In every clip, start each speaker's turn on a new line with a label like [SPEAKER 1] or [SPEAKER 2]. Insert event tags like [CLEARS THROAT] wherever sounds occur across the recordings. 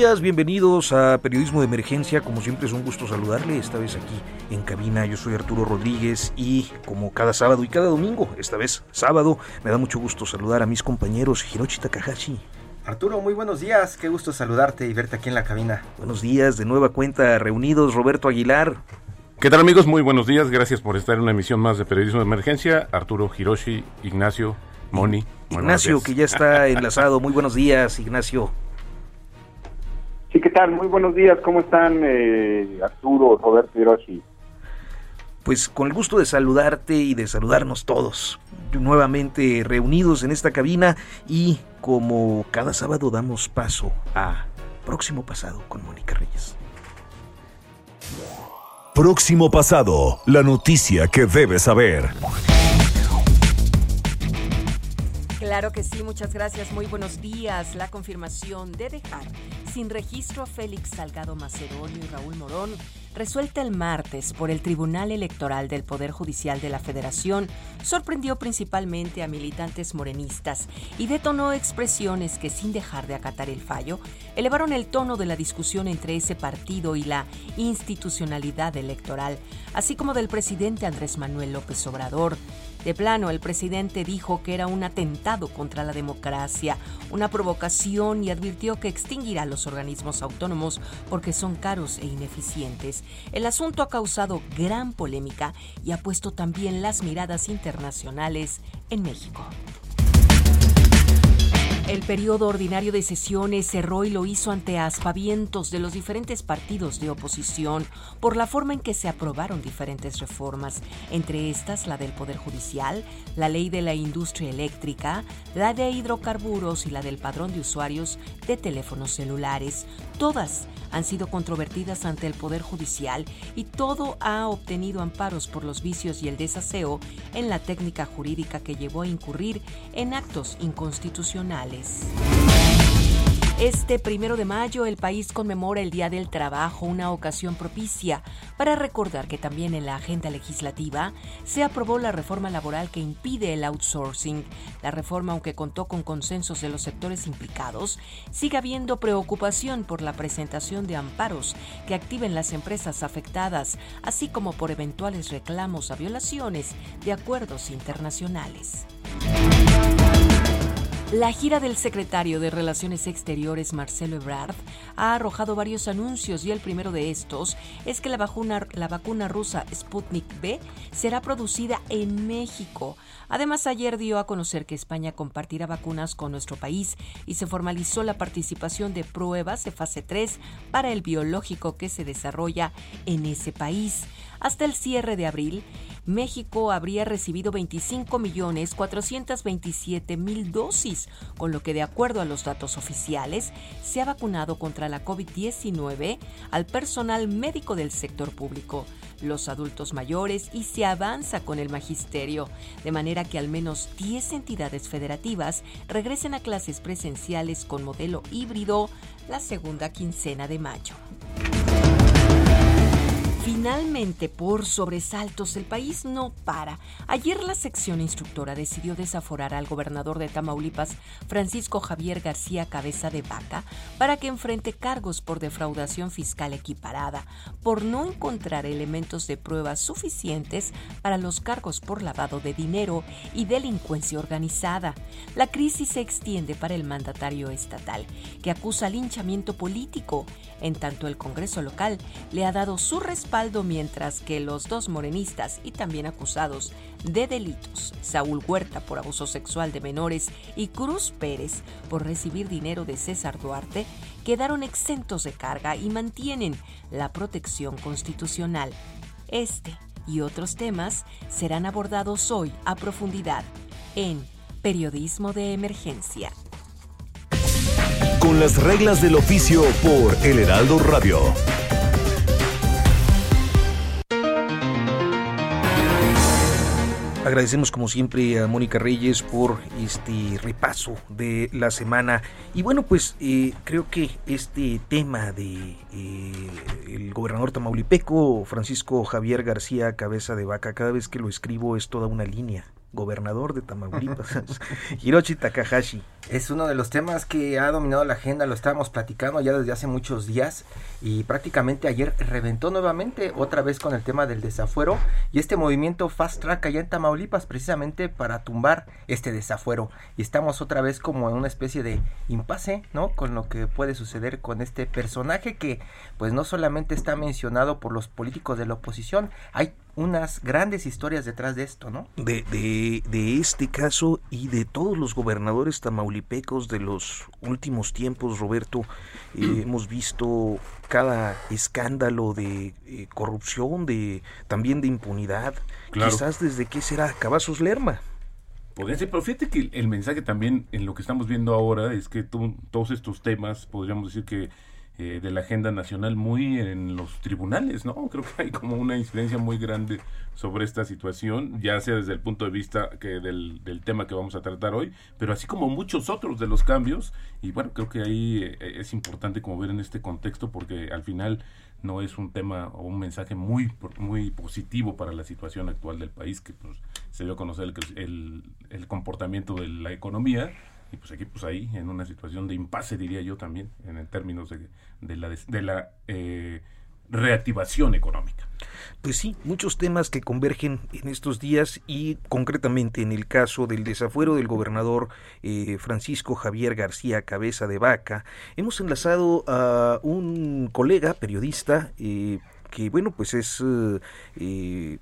[SPEAKER 1] Días, bienvenidos a Periodismo de Emergencia. Como siempre es un gusto saludarle, esta vez aquí en cabina. Yo soy Arturo Rodríguez y como cada sábado y cada domingo, esta vez sábado, me da mucho gusto saludar a mis compañeros Hiroshi Takahashi.
[SPEAKER 2] Arturo, muy buenos días, qué gusto saludarte y verte aquí en la cabina.
[SPEAKER 1] Buenos días, de nueva cuenta reunidos Roberto Aguilar.
[SPEAKER 3] ¿Qué tal amigos? Muy buenos días, gracias por estar en una emisión más de Periodismo de Emergencia. Arturo, Hiroshi, Ignacio, Moni.
[SPEAKER 1] Ignacio, que ya está enlazado. Muy buenos días, Ignacio.
[SPEAKER 4] Sí, ¿qué tal? Muy buenos días, ¿cómo están eh, Arturo, Roberto Hiroshi?
[SPEAKER 1] Pues con el gusto de saludarte y de saludarnos todos, nuevamente reunidos en esta cabina y como cada sábado damos paso a Próximo Pasado con Mónica Reyes.
[SPEAKER 5] Próximo pasado, la noticia que debes saber.
[SPEAKER 6] Claro que sí, muchas gracias. Muy buenos días. La confirmación de dejar sin registro a Félix Salgado Macedonio y Raúl Morón, resuelta el martes por el Tribunal Electoral del Poder Judicial de la Federación, sorprendió principalmente a militantes morenistas y detonó expresiones que, sin dejar de acatar el fallo, elevaron el tono de la discusión entre ese partido y la institucionalidad electoral, así como del presidente Andrés Manuel López Obrador. De plano, el presidente dijo que era un atentado contra la democracia, una provocación y advirtió que extinguirá los organismos autónomos porque son caros e ineficientes. El asunto ha causado gran polémica y ha puesto también las miradas internacionales en México. El periodo ordinario de sesiones cerró y lo hizo ante aspavientos de los diferentes partidos de oposición por la forma en que se aprobaron diferentes reformas, entre estas la del Poder Judicial, la ley de la industria eléctrica, la de hidrocarburos y la del padrón de usuarios de teléfonos celulares. Todas han sido controvertidas ante el Poder Judicial y todo ha obtenido amparos por los vicios y el desaseo en la técnica jurídica que llevó a incurrir en actos inconstitucionales. Este primero de mayo el país conmemora el Día del Trabajo, una ocasión propicia para recordar que también en la agenda legislativa se aprobó la reforma laboral que impide el outsourcing. La reforma, aunque contó con consensos de los sectores implicados, sigue habiendo preocupación por la presentación de amparos que activen las empresas afectadas, así como por eventuales reclamos a violaciones de acuerdos internacionales. La gira del secretario de Relaciones Exteriores, Marcelo Ebrard, ha arrojado varios anuncios y el primero de estos es que la vacuna, la vacuna rusa Sputnik V será producida en México. Además, ayer dio a conocer que España compartirá vacunas con nuestro país y se formalizó la participación de pruebas de fase 3 para el biológico que se desarrolla en ese país. Hasta el cierre de abril, México habría recibido 25.427.000 dosis, con lo que de acuerdo a los datos oficiales, se ha vacunado contra la COVID-19 al personal médico del sector público, los adultos mayores y se avanza con el magisterio, de manera que al menos 10 entidades federativas regresen a clases presenciales con modelo híbrido la segunda quincena de mayo. Finalmente, por sobresaltos, el país no para. Ayer la sección instructora decidió desaforar al gobernador de Tamaulipas, Francisco Javier García Cabeza de Vaca, para que enfrente cargos por defraudación fiscal equiparada, por no encontrar elementos de prueba suficientes para los cargos por lavado de dinero y delincuencia organizada. La crisis se extiende para el mandatario estatal, que acusa linchamiento político, en tanto el Congreso local le ha dado su respaldo mientras que los dos morenistas y también acusados de delitos, Saúl Huerta por abuso sexual de menores y Cruz Pérez por recibir dinero de César Duarte, quedaron exentos de carga y mantienen la protección constitucional. Este y otros temas serán abordados hoy a profundidad en Periodismo de Emergencia.
[SPEAKER 5] Con las reglas del oficio por El Heraldo Radio.
[SPEAKER 1] Agradecemos como siempre a Mónica Reyes por este repaso de la semana. Y bueno, pues eh, creo que este tema de eh, el gobernador tamaulipeco, Francisco Javier García Cabeza de Vaca, cada vez que lo escribo es toda una línea gobernador de Tamaulipas, [LAUGHS] [LAUGHS] Hiroshi Takahashi.
[SPEAKER 2] Es uno de los temas que ha dominado la agenda, lo estábamos platicando ya desde hace muchos días y prácticamente ayer reventó nuevamente otra vez con el tema del desafuero y este movimiento Fast Track allá en Tamaulipas precisamente para tumbar este desafuero y estamos otra vez como en una especie de impasse, ¿no? Con lo que puede suceder con este personaje que pues no solamente está mencionado por los políticos de la oposición, hay unas grandes historias detrás de esto, ¿no?
[SPEAKER 1] De, de, de, este caso y de todos los gobernadores tamaulipecos de los últimos tiempos, Roberto, eh, [CLEARS THROAT] hemos visto cada escándalo de eh, corrupción, de también de impunidad, quizás desde qué será Cavazos Lerma.
[SPEAKER 3] Podría ser, pero fíjate que el mensaje también en lo que estamos viendo ahora es que todos estos temas, podríamos decir que eh, de la agenda nacional muy en los tribunales, ¿no? Creo que hay como una incidencia muy grande sobre esta situación, ya sea desde el punto de vista que del, del tema que vamos a tratar hoy, pero así como muchos otros de los cambios, y bueno, creo que ahí eh, es importante como ver en este contexto porque al final no es un tema o un mensaje muy muy positivo para la situación actual del país, que pues, se dio a conocer el, el, el comportamiento de la economía, y pues aquí pues ahí en una situación de impasse diría yo también en términos de, de la, de la eh, reactivación económica.
[SPEAKER 1] Pues sí, muchos temas que convergen en estos días y concretamente en el caso del desafuero del gobernador eh, Francisco Javier García Cabeza de Vaca, hemos enlazado a un colega periodista eh, que bueno pues es eh,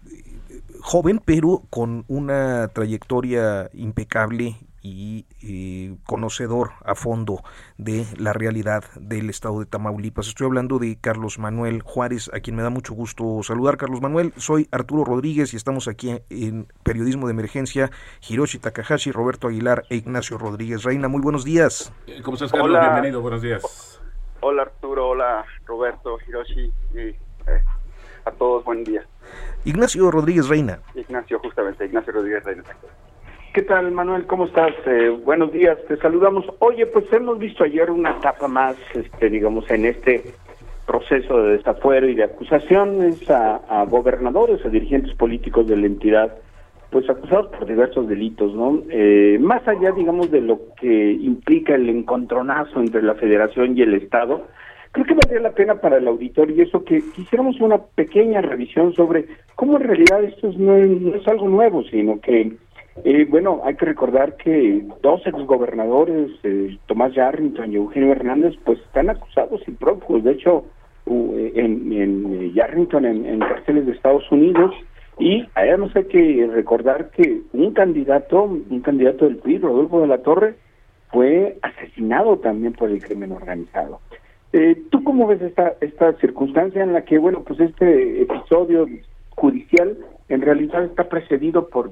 [SPEAKER 1] joven pero con una trayectoria impecable y conocedor a fondo de la realidad del estado de Tamaulipas. Estoy hablando de Carlos Manuel Juárez, a quien me da mucho gusto saludar. Carlos Manuel, soy Arturo Rodríguez y estamos aquí en Periodismo de Emergencia. Hiroshi Takahashi, Roberto Aguilar e Ignacio Rodríguez Reina. Muy buenos días.
[SPEAKER 3] Eh, ¿Cómo estás, Carlos? Bienvenido, buenos días.
[SPEAKER 4] Hola, Arturo. Hola, Roberto, Hiroshi. Y, eh, a todos, buen día.
[SPEAKER 1] Ignacio Rodríguez Reina.
[SPEAKER 4] Ignacio, justamente, Ignacio Rodríguez Reina. ¿Qué tal, Manuel? ¿Cómo estás? Eh, buenos días, te saludamos. Oye, pues hemos visto ayer una etapa más, este, digamos, en este proceso de desafuero y de acusaciones a, gobernadores, a dirigentes políticos de la entidad, pues acusados por diversos delitos, ¿no? Eh, más allá, digamos, de lo que implica el encontronazo entre la Federación y el Estado, creo que valdría la pena para el auditor y eso que quisiéramos una pequeña revisión sobre cómo en realidad esto no es algo nuevo, sino que eh, bueno, hay que recordar que dos exgobernadores, eh, Tomás Yarrington y Eugenio Hernández, pues están acusados y prófugos. De hecho, en, en eh, Yarrington en, en cárceles de Estados Unidos y además hay que recordar que un candidato, un candidato del PRI, Rodolfo de la Torre, fue asesinado también por el crimen organizado. Eh, ¿Tú cómo ves esta, esta circunstancia en la que, bueno, pues este episodio judicial en realidad está precedido por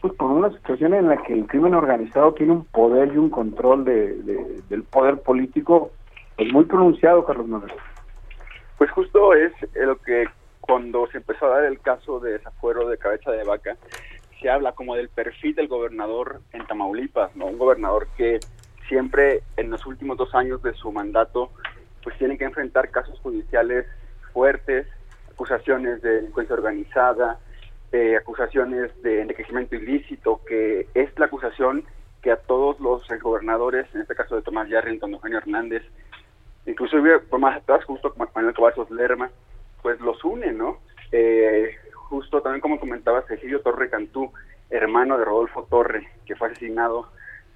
[SPEAKER 4] pues por una situación en la que el crimen organizado tiene un poder y un control de, del poder político pues muy pronunciado, Carlos Manuel.
[SPEAKER 7] Pues justo es lo que cuando se empezó a dar el caso de desafuero de cabeza de vaca, se habla como del perfil del gobernador en Tamaulipas, ¿no? Un gobernador que siempre en los últimos dos años de su mandato pues tiene que enfrentar casos judiciales fuertes, acusaciones de delincuencia organizada, eh, acusaciones de enriquecimiento ilícito, que es la acusación que a todos los gobernadores, en este caso de Tomás Yarrington, Eugenio Hernández, inclusive por más atrás, justo como Manuel Cavazos Lerma, pues los une, ¿no? Eh, justo también como comentaba Cecilio Torre Cantú, hermano de Rodolfo Torre, que fue asesinado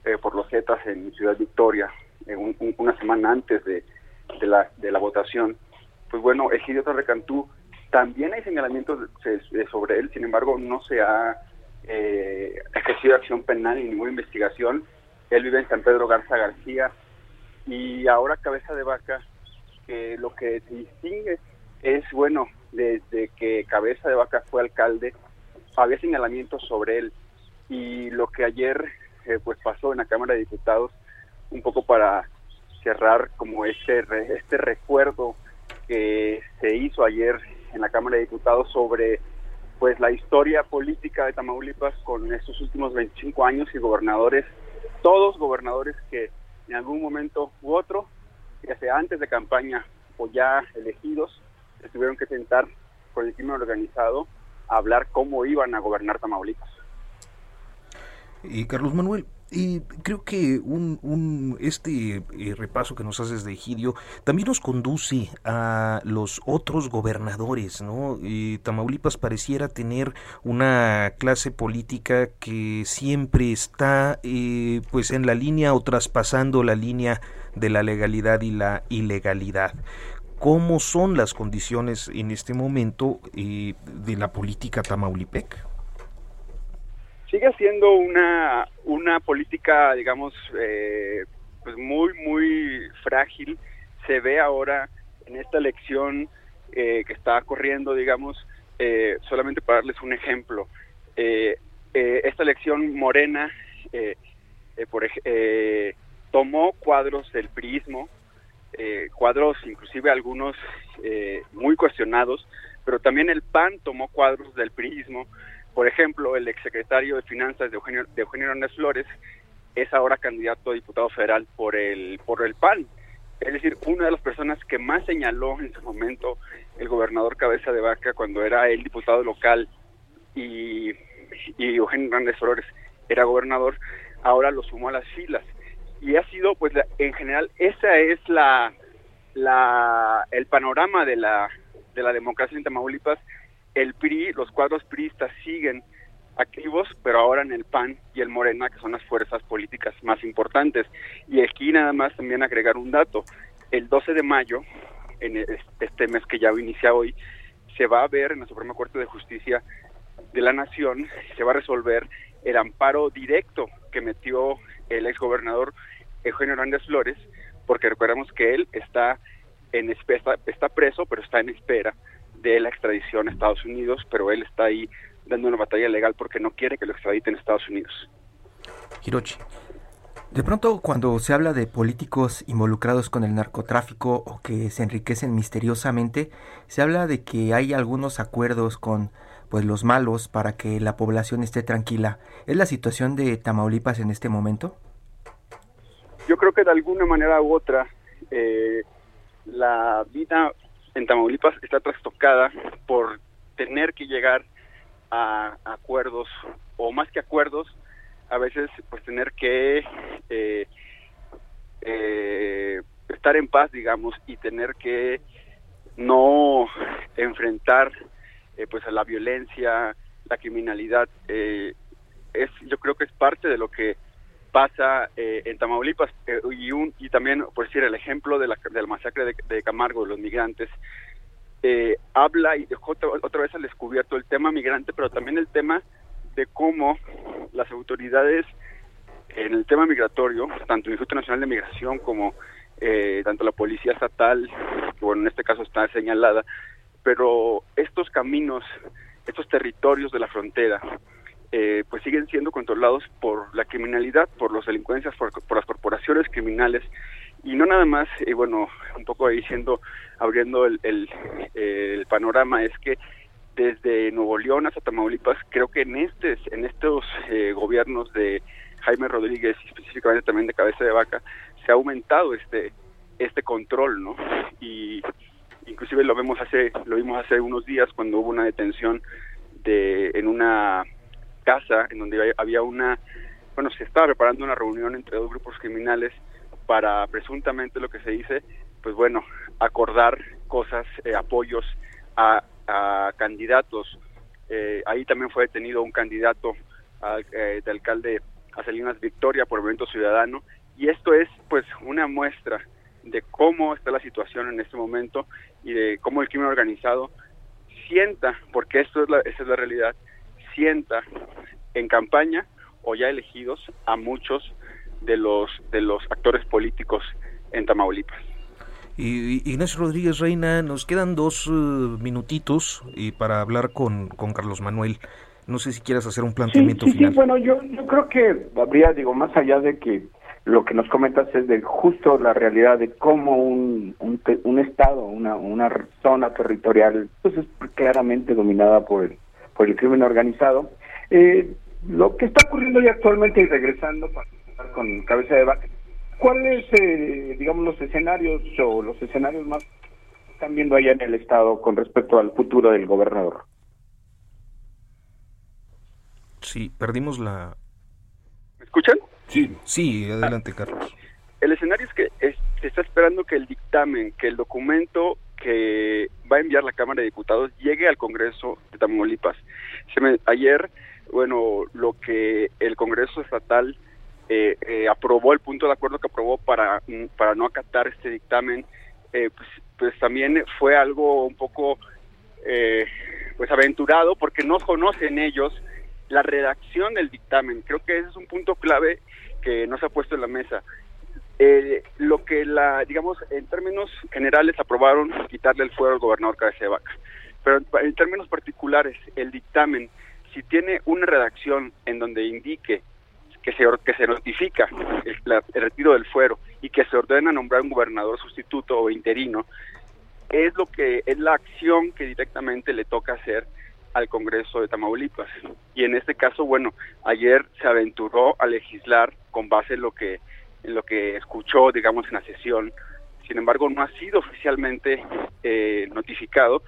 [SPEAKER 7] eh, por los Zetas en Ciudad Victoria, una semana antes de, la, de la votación. Pues bueno, Egidio Torre Cantú, también hay señalamientos sobre él, sin embargo no se ha eh, ejercido acción penal ni ninguna investigación. Él vive en San Pedro Garza García y ahora Cabeza de Vaca, que lo que distingue es, bueno, desde que Cabeza de Vaca fue alcalde, había señalamientos sobre él y lo que ayer eh, pues pasó en la Cámara de Diputados un poco para cerrar como este este recuerdo que se hizo ayer en la Cámara de Diputados sobre pues la historia política de Tamaulipas con estos últimos 25 años y gobernadores, todos gobernadores que en algún momento u otro, ya sea antes de campaña o ya elegidos, tuvieron que sentar con el crimen organizado a hablar cómo iban a gobernar Tamaulipas.
[SPEAKER 1] Y Carlos Manuel, y creo que un, este eh, repaso que nos haces de Egidio también nos conduce a los otros gobernadores, ¿no? Tamaulipas pareciera tener una clase política que siempre está eh, pues en la línea o traspasando la línea de la legalidad y la ilegalidad cómo son las condiciones en este momento eh, de la política tamaulipec
[SPEAKER 7] sigue siendo una, una política, digamos, eh, pues muy, muy frágil. Se ve ahora en esta elección eh, que está corriendo, digamos, eh, solamente para darles un ejemplo. esta elección morena por, tomó cuadros del prismo, cuadros inclusive algunos muy cuestionados, pero también el PAN tomó cuadros del prismo por ejemplo, el exsecretario de Finanzas de Eugenio, de Eugenio Hernández Flores es ahora candidato a diputado federal por el, por el PAN. Es decir, una de las personas que más señaló en su momento el gobernador Cabeza de Vaca cuando era el diputado local y, y Eugenio Hernández Flores era gobernador, ahora lo sumó a las filas. Y ha sido, pues, en general, esa es la, la, el panorama de la, de la democracia en Tamaulipas el PRI, los cuadros priistas siguen activos, pero ahora en el PAN y el Morena, que son las fuerzas políticas más importantes. Y aquí nada más también agregar un dato. El 12 de mayo, en este mes que ya inicia hoy, se va a ver en la Suprema Corte de Justicia de la Nación, se va a resolver el amparo directo que metió el exgobernador Eugenio Hernández Flores, porque recordemos que él está en está, está preso, pero está en espera de la extradición a Estados Unidos, pero él está ahí dando una batalla legal porque no quiere que lo extraditen a Estados Unidos.
[SPEAKER 1] Hirochi.
[SPEAKER 2] De pronto, cuando se habla de políticos involucrados con el narcotráfico o que se enriquecen misteriosamente, se habla de que hay algunos acuerdos con pues los malos para que la población esté tranquila. ¿Es la situación de Tamaulipas en este momento?
[SPEAKER 7] Yo creo que de alguna manera u otra eh, la vida en Tamaulipas está trastocada por tener que llegar a acuerdos o más que acuerdos a veces pues tener que eh, eh, estar en paz digamos y tener que no enfrentar eh, pues a la violencia la criminalidad es yo creo que es parte de lo que pasa eh, en Tamaulipas eh, y, un, y también, por decir, el ejemplo de la, de masacre de, Camargo, de los migrantes, eh, habla y dejó otra, vez al descubierto el tema migrante, pero también el tema de cómo las autoridades en el tema migratorio, tanto el Instituto Nacional de Migración como tanto la Policía Estatal, que bueno, en este caso está señalada, pero estos caminos, estos territorios de la frontera, eh, pues siguen siendo controlados por la criminalidad, por los delincuencias, por, las corporaciones criminales y no nada más, y bueno, un poco ahí siendo, abriendo el, panorama, es que desde Nuevo León hasta Tamaulipas, creo que en, este, en estos eh, gobiernos de Jaime Rodríguez y específicamente también de Cabeza de Vaca, se ha aumentado este, este control, ¿no? Y, inclusive lo vemos hace, lo vimos hace unos días cuando hubo una detención de en una casa en donde había una, bueno, se estaba preparando una reunión entre dos grupos criminales para presuntamente lo que se dice, pues bueno, acordar cosas, eh, apoyos a, candidatos. Eh, ahí también fue detenido un candidato eh, de alcalde a Salinas Victoria por Movimiento Ciudadano y esto es pues una muestra de cómo está la situación en este momento y de cómo el crimen organizado sienta, porque esto es la, esa es la realidad, sienta en campaña o ya elegidos a muchos de los de los actores políticos en Tamaulipas.
[SPEAKER 1] Y, Ignacio Rodríguez Reina, nos quedan dos uh, minutitos y para hablar con, con Carlos Manuel. No sé si quieras hacer un planteamiento final.
[SPEAKER 4] Sí, bueno, yo, yo creo que habría, digo, más allá de que lo que nos comentas es de justo la realidad de cómo un, un, estado, una, una zona territorial, pues es claramente dominada por el, por el crimen organizado. Eh, lo que está ocurriendo ya actualmente y regresando para con cabeza de vaca, ¿cuáles, eh, digamos, los escenarios o los escenarios más están viendo allá en el estado con respecto al futuro del gobernador?
[SPEAKER 1] Sí, perdimos la...
[SPEAKER 7] ¿Me escuchan?
[SPEAKER 1] Sí, sí, adelante, Carlos.
[SPEAKER 7] El escenario es que se está esperando que el dictamen, que el documento que va a enviar la Cámara de Diputados llegue al Congreso de Tamaulipas. ayer, bueno, lo que el Congreso Estatal eh, eh, aprobó, el punto de acuerdo que aprobó para, para no acatar este dictamen, eh, pues, pues, también fue algo un poco pues aventurado porque no conocen ellos la redacción del dictamen. Creo que ese es un punto clave que no se ha puesto en la mesa. Eh, lo que la, digamos, en términos generales aprobaron quitarle el fuero al gobernador Cabeza de Vaca. Pero en términos particulares, el dictamen, si tiene una redacción en donde indique que se, que se notifica el, el retiro del fuero y que se ordena nombrar un gobernador sustituto o interino, es lo que es la acción que directamente le toca hacer al Congreso de Tamaulipas. Y en este caso, bueno, ayer se aventuró a legislar con base en lo que en lo que escuchó, digamos, en la sesión. Sin embargo, no ha sido oficialmente eh, notificado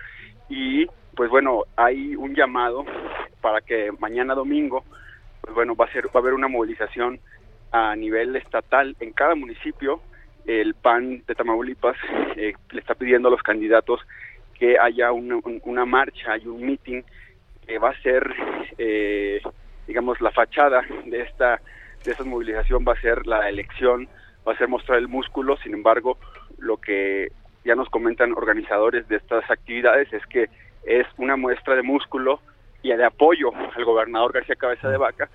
[SPEAKER 7] y, pues bueno, hay un llamado para que mañana domingo, pues bueno, va a ser va a haber una movilización a nivel estatal en cada municipio. El PAN de Tamaulipas eh, le está pidiendo a los candidatos que haya una, marcha y un meeting que va a ser, eh, digamos, la fachada de esta de esta movilización va a ser la elección, va a ser mostrar el músculo. Sin embargo, lo que ya nos comentan organizadores de estas actividades es que es una muestra de músculo y de apoyo al gobernador García Cabeza de Vaca,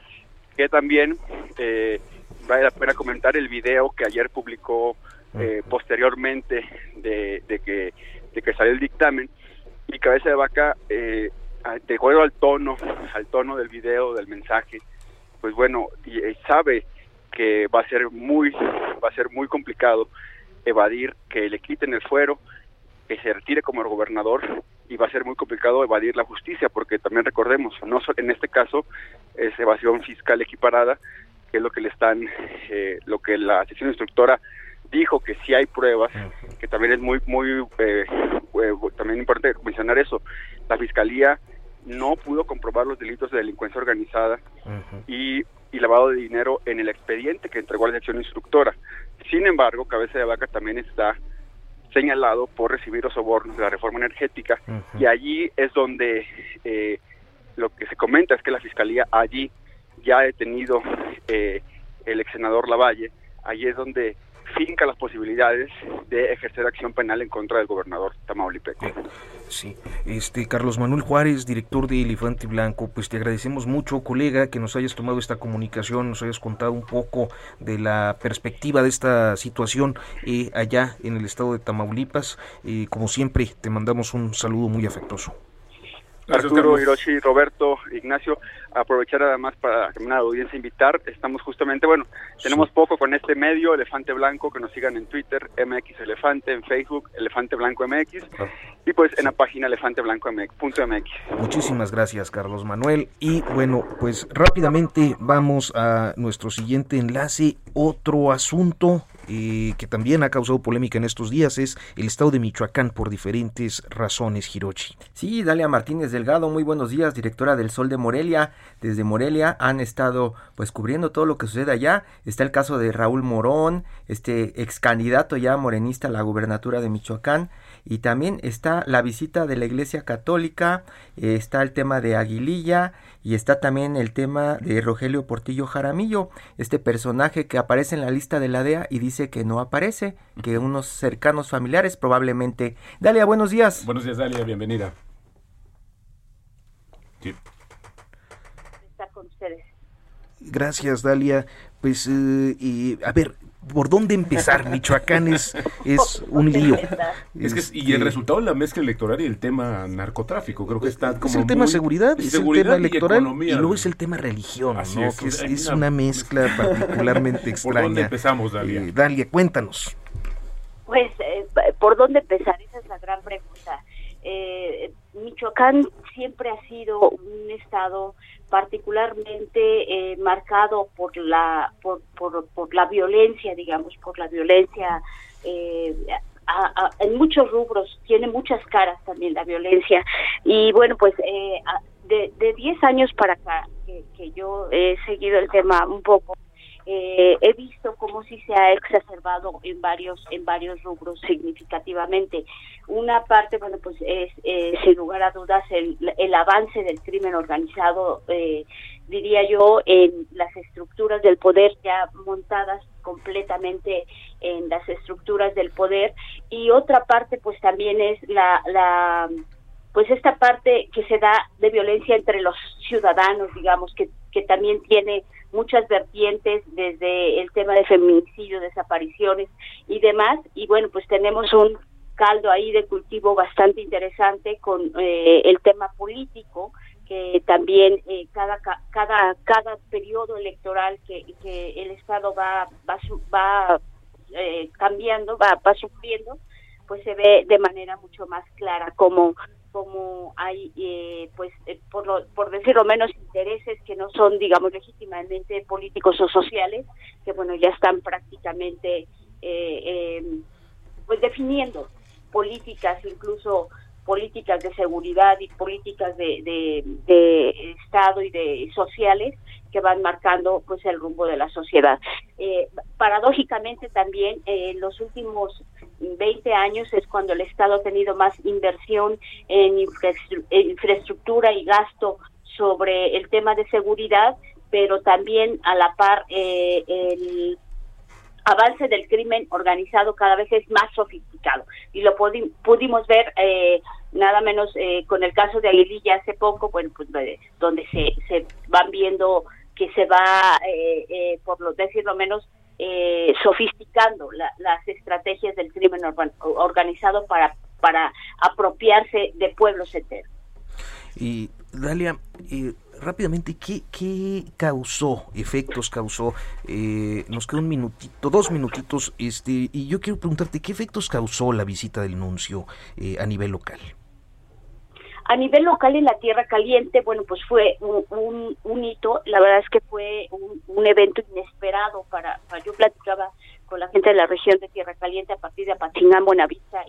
[SPEAKER 7] que también eh, vale la pena comentar el video que ayer publicó eh, posteriormente de, que de que sale el dictamen y Cabeza de Vaca, eh, de acuerdo al tono, al tono del video, del mensaje, pues bueno, y, sabe que va a ser muy, va a ser muy complicado evadir que le quiten el fuero, que se retire como gobernador y va a ser muy complicado evadir la justicia porque también recordemos, no en este caso es evasión fiscal equiparada, que es lo que le están, eh, lo que la sesión instructora dijo que sí hay pruebas, que también es muy, muy, eh, eh, también importante mencionar eso. La fiscalía no pudo comprobar los delitos de delincuencia organizada y, y, lavado de dinero en el expediente que entregó la sección instructora. Sin embargo, Cabeza de Vaca también está señalado por recibir los sobornos de la reforma energética y allí es donde eh, lo que se comenta es que la fiscalía allí ya ha detenido el ex senador Lavalle, allí es donde finca las posibilidades de ejercer acción penal en contra del gobernador Tamaulipeco.
[SPEAKER 1] Sí, este Carlos Manuel Juárez, director de Elefante Blanco, pues te agradecemos mucho, colega, que nos hayas tomado esta comunicación, nos hayas contado un poco de la perspectiva de esta situación eh, allá en el estado de Tamaulipas. Eh, como siempre, te mandamos un saludo muy afectuoso.
[SPEAKER 7] Arturo, Hiroshi, Roberto, Ignacio, aprovechar además para que la audiencia invitar, estamos justamente, bueno, tenemos poco con este medio, Elefante Blanco, que nos sigan en Twitter, MX Elefante, en Facebook, Elefante Blanco MX, y pues en la página elefanteblanco.mx.
[SPEAKER 1] Muchísimas gracias, Carlos Manuel, y bueno, pues rápidamente vamos a nuestro siguiente enlace, otro asunto eh, que también ha causado polémica en estos días, es el estado de Michoacán por diferentes razones, Hirochi.
[SPEAKER 2] Sí, Dalia Martínez Delgado, muy buenos días, directora del Sol de Morelia. Desde Morelia han estado pues cubriendo todo lo que sucede allá. Está el caso de Raúl Morón, este ex candidato ya morenista a la gubernatura de Michoacán. Y también está la visita de la Iglesia Católica, eh, está el tema de Aguililla y está también el tema de Rogelio Portillo Jaramillo, este personaje que aparece en la lista de la DEA y dice que no aparece, que unos cercanos familiares probablemente. Dalia, buenos días.
[SPEAKER 3] Buenos días, Dalia, bienvenida.
[SPEAKER 8] Sí.
[SPEAKER 1] Gracias, Dalia. Pues, eh, y, a ver, ¿por dónde empezar? Michoacán es, es [LAUGHS] un lío.
[SPEAKER 3] Es que, y el este, resultado de la mezcla electoral y el tema narcotráfico, creo que está como.
[SPEAKER 1] Es el tema seguridad, es el tema electoral y, luego es el tema religión, ¿no? Es, que es, una, mezcla particularmente extraña. [LAUGHS] ¿Por
[SPEAKER 3] dónde empezamos, Dalia?
[SPEAKER 1] Eh, Dalia, cuéntanos.
[SPEAKER 8] Pues, eh, ¿por dónde empezar? Esa es la gran pregunta. Eh, Michoacán siempre ha sido un estado particularmente eh, marcado por la por, por, la violencia digamos por la violencia eh, en muchos rubros tiene muchas caras también la violencia. Y bueno pues eh, de, de 10 años para acá que yo he seguido el tema un poco eh, he visto cómo sí se ha exacerbado en varios en varios rubros significativamente. Una parte, bueno, pues es eh, sin lugar a dudas el, el, avance del crimen organizado, eh, diría yo, en las estructuras del poder ya montadas completamente en las estructuras del poder y otra parte pues también es la, la pues esta parte que se da de violencia entre los ciudadanos, digamos, que, que también tiene muchas vertientes desde el tema de feminicidio, desapariciones y demás. Y bueno, pues tenemos un caldo ahí de cultivo bastante interesante con eh, el tema político que también eh, cada cada cada periodo electoral que, que el estado va va, va eh, cambiando va va sufriendo pues se ve de manera mucho más clara como como hay, eh, pues, eh, por, lo, por decirlo menos, intereses que no son, digamos, legítimamente políticos o sociales, que, bueno, ya están prácticamente, eh, pues, definiendo políticas, incluso políticas de seguridad y políticas de, de, Estado y de sociales que van marcando pues el rumbo de la sociedad. paradójicamente también en los últimos 20 años es cuando el Estado ha tenido más inversión en infraestructura y gasto sobre el tema de seguridad, pero también a la par eh, el avance del crimen organizado cada vez es más sofisticado. Y lo pudimos ver eh, nada menos eh, con el caso de Aguililla hace poco, bueno, pues donde se, se van viendo que se va, por lo decirlo menos, eh, sofisticando las estrategias del crimen organizado para, para apropiarse de pueblos enteros.
[SPEAKER 1] Y Dalia, eh, rápidamente, ¿qué, ¿qué, causó, efectos causó? Eh, nos queda un minutito, dos minutitos, este, y yo quiero preguntarte, ¿qué efectos causó la visita del nuncio a nivel local?
[SPEAKER 8] A nivel local en la Tierra Caliente, bueno, pues fue un, un, hito, la verdad es que fue un, evento inesperado para, yo platicaba con la gente de la región de Tierra Caliente a partir de Apatzingán, Buenavista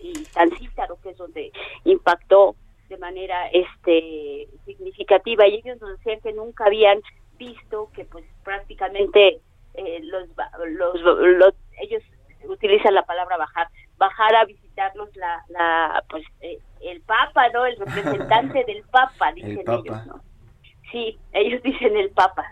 [SPEAKER 8] y, y Cícaro, que es donde impactó de manera este significativa. Y ellos nos decían que nunca habían visto que pues prácticamente eh, los, los, los, ellos utilizan la palabra bajar bajar a visitarlos la, la pues eh, el Papa, ¿no? El representante del Papa, [LAUGHS] dicen ellos, ¿no? Sí, ellos dicen el Papa,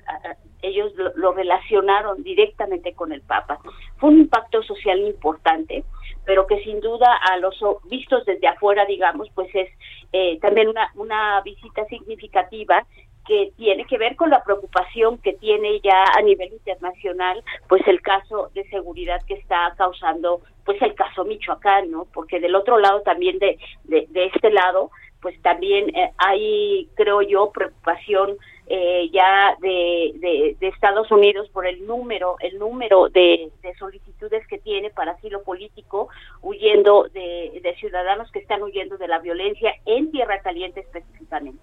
[SPEAKER 8] ellos lo, relacionaron directamente con el Papa. Fue un impacto social importante, pero que sin duda a los vistos desde afuera, digamos, pues es eh, también una, una visita significativa que tiene que ver con la preocupación que tiene ya a nivel internacional pues el caso de seguridad que está causando pues el caso Michoacán, ¿no? Porque del otro lado también de, de, este lado pues también eh, hay creo yo preocupación eh, ya de, de, Estados Unidos por el número el número de, de solicitudes que tiene para asilo político huyendo de, de ciudadanos que están huyendo de la violencia en Tierra Caliente específicamente.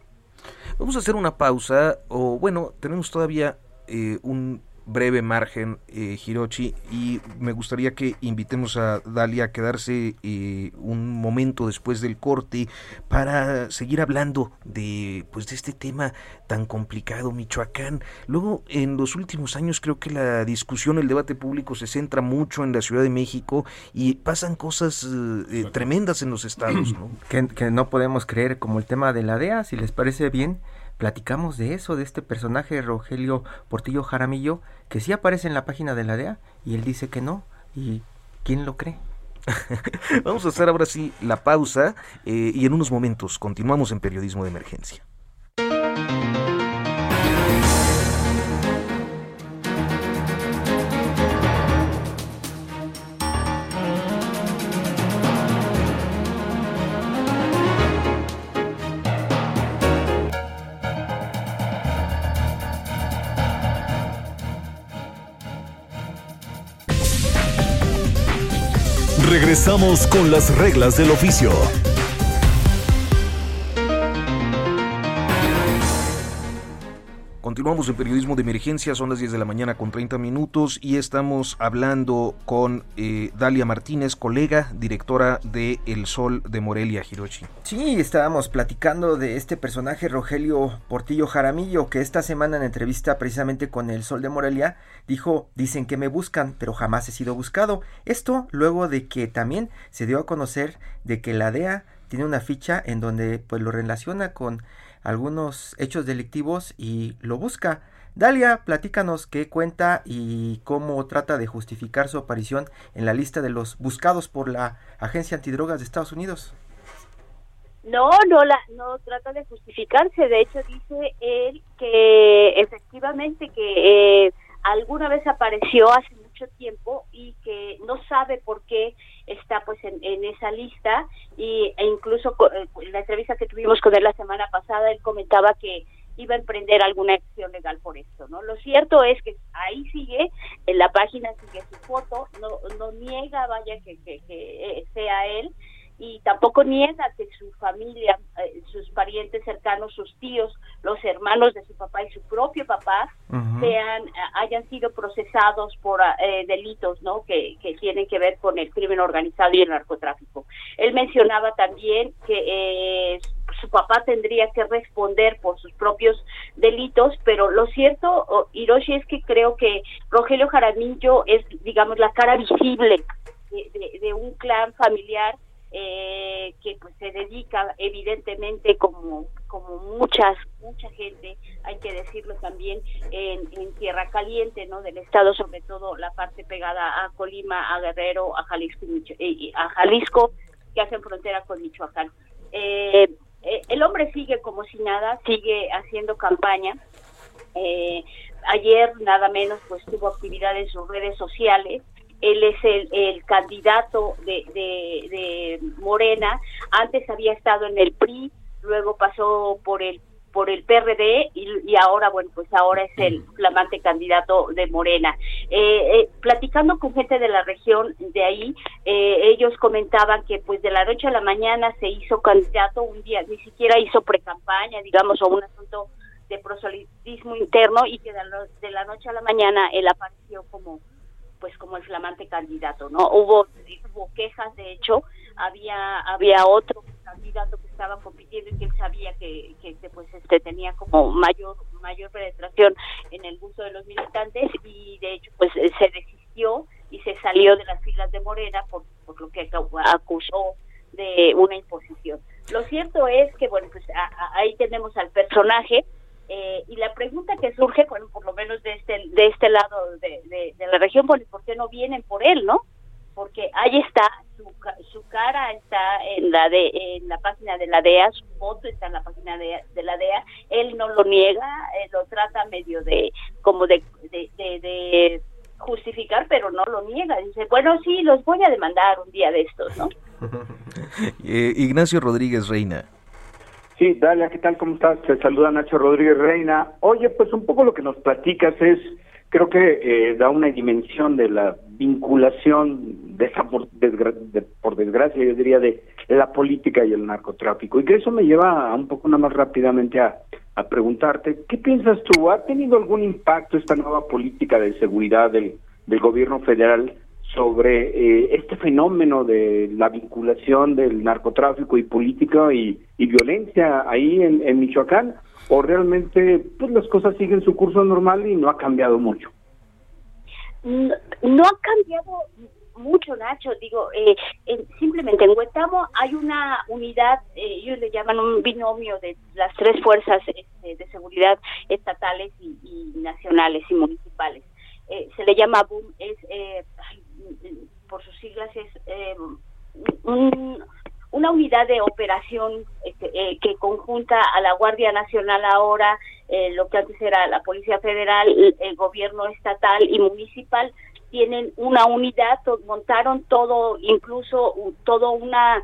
[SPEAKER 1] Vamos a hacer una pausa, o bueno, tenemos todavía eh, un breve margen, eh, Hirochi, y me gustaría que invitemos a Dalia a quedarse eh, un momento después del corte para seguir hablando de, pues, de este tema tan complicado, Michoacán. Luego, en los últimos años creo que la discusión, el debate público se centra mucho en la Ciudad de México y pasan cosas eh, tremendas en los estados, ¿no?
[SPEAKER 2] Que, que no podemos creer, como el tema de la DEA, si les parece bien platicamos de eso, de este personaje Rogelio Portillo Jaramillo, que sí aparece en la página de la DEA y él dice que no. ¿Y quién lo cree? [LAUGHS]
[SPEAKER 1] Vamos a hacer ahora sí la pausa eh, y en unos momentos continuamos en Periodismo de Emergencia.
[SPEAKER 5] Regresamos con las reglas del oficio.
[SPEAKER 1] Continuamos en periodismo de emergencia, son las 10 de la mañana con 30 minutos y estamos hablando con eh, Dalia Martínez, colega, directora de El Sol de Morelia, Hiroshi.
[SPEAKER 2] Sí, estábamos platicando de este personaje Rogelio Portillo Jaramillo, que esta semana en entrevista precisamente con El Sol de Morelia dijo, dicen que me buscan, pero jamás he sido buscado. Esto luego de que también se dio a conocer de que la DEA tiene una ficha en donde pues lo relaciona con algunos hechos delictivos y lo busca. Dalia, platícanos qué cuenta y cómo trata de justificar su aparición en la lista de los buscados por la Agencia Antidrogas de Estados Unidos.
[SPEAKER 8] No, no la, no trata de justificarse. De hecho, dice él que efectivamente que eh, alguna vez apareció hace mucho tiempo y que no sabe por qué está pues en, esa lista y, e incluso eh, en la entrevista que tuvimos con él la semana pasada, él comentaba que iba a emprender alguna acción legal por esto, ¿no? Lo cierto es que ahí sigue, en la página sigue su foto, no, no niega, vaya, que, que, que eh, sea él, y tampoco niega que su familia, eh, sus parientes cercanos, sus tíos, los hermanos de su papá y su propio papá sean eh, hayan sido procesados por eh, delitos, ¿no? Que, que, tienen que ver con el crimen organizado y el narcotráfico. Él mencionaba también que su papá tendría que responder por sus propios delitos, pero lo cierto, Hiroshi, es que creo que Rogelio Jaramillo es, digamos, la cara visible de un clan familiar eh, que pues se dedica evidentemente como como muchas mucha gente hay que decirlo también en, tierra caliente no del estado sobre todo la parte pegada a Colima a Guerrero a Jalisco y a Jalisco que hacen frontera con Michoacán. Eh, eh, el hombre sigue como si nada sigue haciendo campaña. Ayer nada menos pues tuvo actividad en sus redes sociales él es el, candidato de, de, Morena, antes había estado en el PRI, luego pasó por el por el PRD y, ahora, bueno, pues ahora es el flamante candidato de Morena. Eh, eh, platicando con gente de la región de ahí, eh, ellos comentaban que pues de la noche a la mañana se hizo candidato un día, ni siquiera hizo pre-campaña, digamos, o un asunto de proselitismo interno y que de la noche a la mañana él apareció como pues como el flamante candidato, ¿no? Hubo, hubo quejas, de hecho, había había otro candidato que estaba compitiendo y que él sabía que, que, pues este tenía como mayor mayor penetración en el gusto de los militantes y de hecho pues se desistió y se salió de las filas de Morena por, por lo que acusó de una imposición. Lo cierto es que bueno pues ahí tenemos al personaje eh, y la pregunta que surge, bueno, por lo menos de este, de este lado de, de, la región, pues, ¿por qué no vienen por él, no? Porque ahí está, su, su cara está en la de en la página de la DEA, su foto está en la página de, de la DEA, él no lo niega, eh, lo trata medio de, como de, de, de justificar, pero no lo niega. Dice, bueno, sí, los voy a demandar un día de estos, ¿no? [LAUGHS]
[SPEAKER 1] Eh, Ignacio Rodríguez Reina.
[SPEAKER 4] Sí, Dalia, ¿qué tal? ¿Cómo estás? Te saluda Nacho Rodríguez Reina. Oye, pues un poco lo que nos platicas es, creo que eh, da una dimensión de la vinculación, de esa por, desgracia, yo diría, de la política y el narcotráfico. Y que eso me lleva un poco nada más rápidamente a, a preguntarte, ¿qué piensas tú? ¿Ha tenido algún impacto esta nueva política de seguridad del gobierno federal sobre eh, este fenómeno de la vinculación del narcotráfico y política y, violencia ahí en, Michoacán? ¿O realmente pues las cosas siguen su curso normal y no ha cambiado mucho?
[SPEAKER 8] No, ha cambiado mucho, Nacho. Digo, eh, simplemente en Huetamo hay una unidad, eh, ellos le llaman un binomio de las tres fuerzas este, de seguridad estatales y, nacionales y municipales. Eh, se le llama BOOM, es, por sus siglas, es una unidad de operación este, que conjunta a la Guardia Nacional ahora, lo que antes era la Policía Federal, el gobierno estatal y municipal, tienen una unidad, montaron todo, incluso todo una